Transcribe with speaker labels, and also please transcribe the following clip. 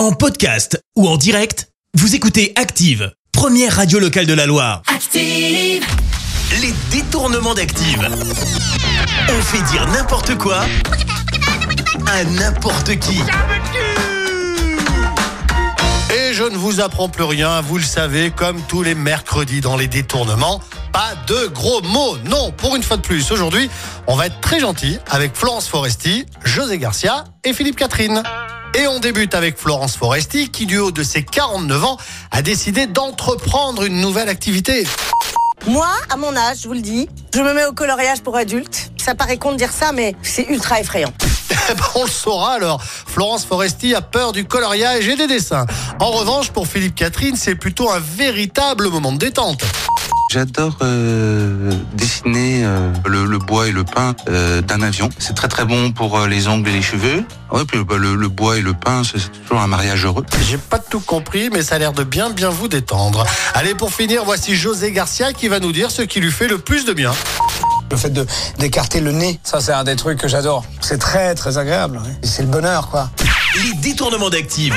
Speaker 1: En podcast ou en direct, vous écoutez Active, première radio locale de la Loire.
Speaker 2: Active.
Speaker 1: Les détournements d'Active. On fait dire n'importe quoi à n'importe qui.
Speaker 3: Et je ne vous apprends plus rien, vous le savez, comme tous les mercredis dans les détournements, pas de gros mots. Non, pour une fois de plus, aujourd'hui, on va être très gentil avec Florence Foresti, José Garcia et Philippe Catherine. Et on débute avec Florence Foresti qui, du haut de ses 49 ans, a décidé d'entreprendre une nouvelle activité.
Speaker 4: Moi, à mon âge, je vous le dis, je me mets au coloriage pour adultes. Ça paraît con de dire ça, mais c'est ultra effrayant.
Speaker 3: Eh ben, on le saura alors. Florence Foresti a peur du coloriage et des dessins. En revanche, pour Philippe Catherine, c'est plutôt un véritable moment de détente.
Speaker 5: J'adore euh, dessiner euh, le, le bois et le pain euh, d'un avion. C'est très très bon pour euh, les ongles et les cheveux. Ouais, puis bah, le, le bois et le pain, c'est toujours un mariage heureux.
Speaker 3: J'ai pas tout compris, mais ça a l'air de bien bien vous détendre. Allez, pour finir, voici José Garcia qui va nous dire ce qui lui fait le plus de bien.
Speaker 6: Le fait de d'écarter le nez, ça c'est un des trucs que j'adore. C'est très très agréable. ouais. C'est le bonheur quoi.
Speaker 1: Les détournements d'Active.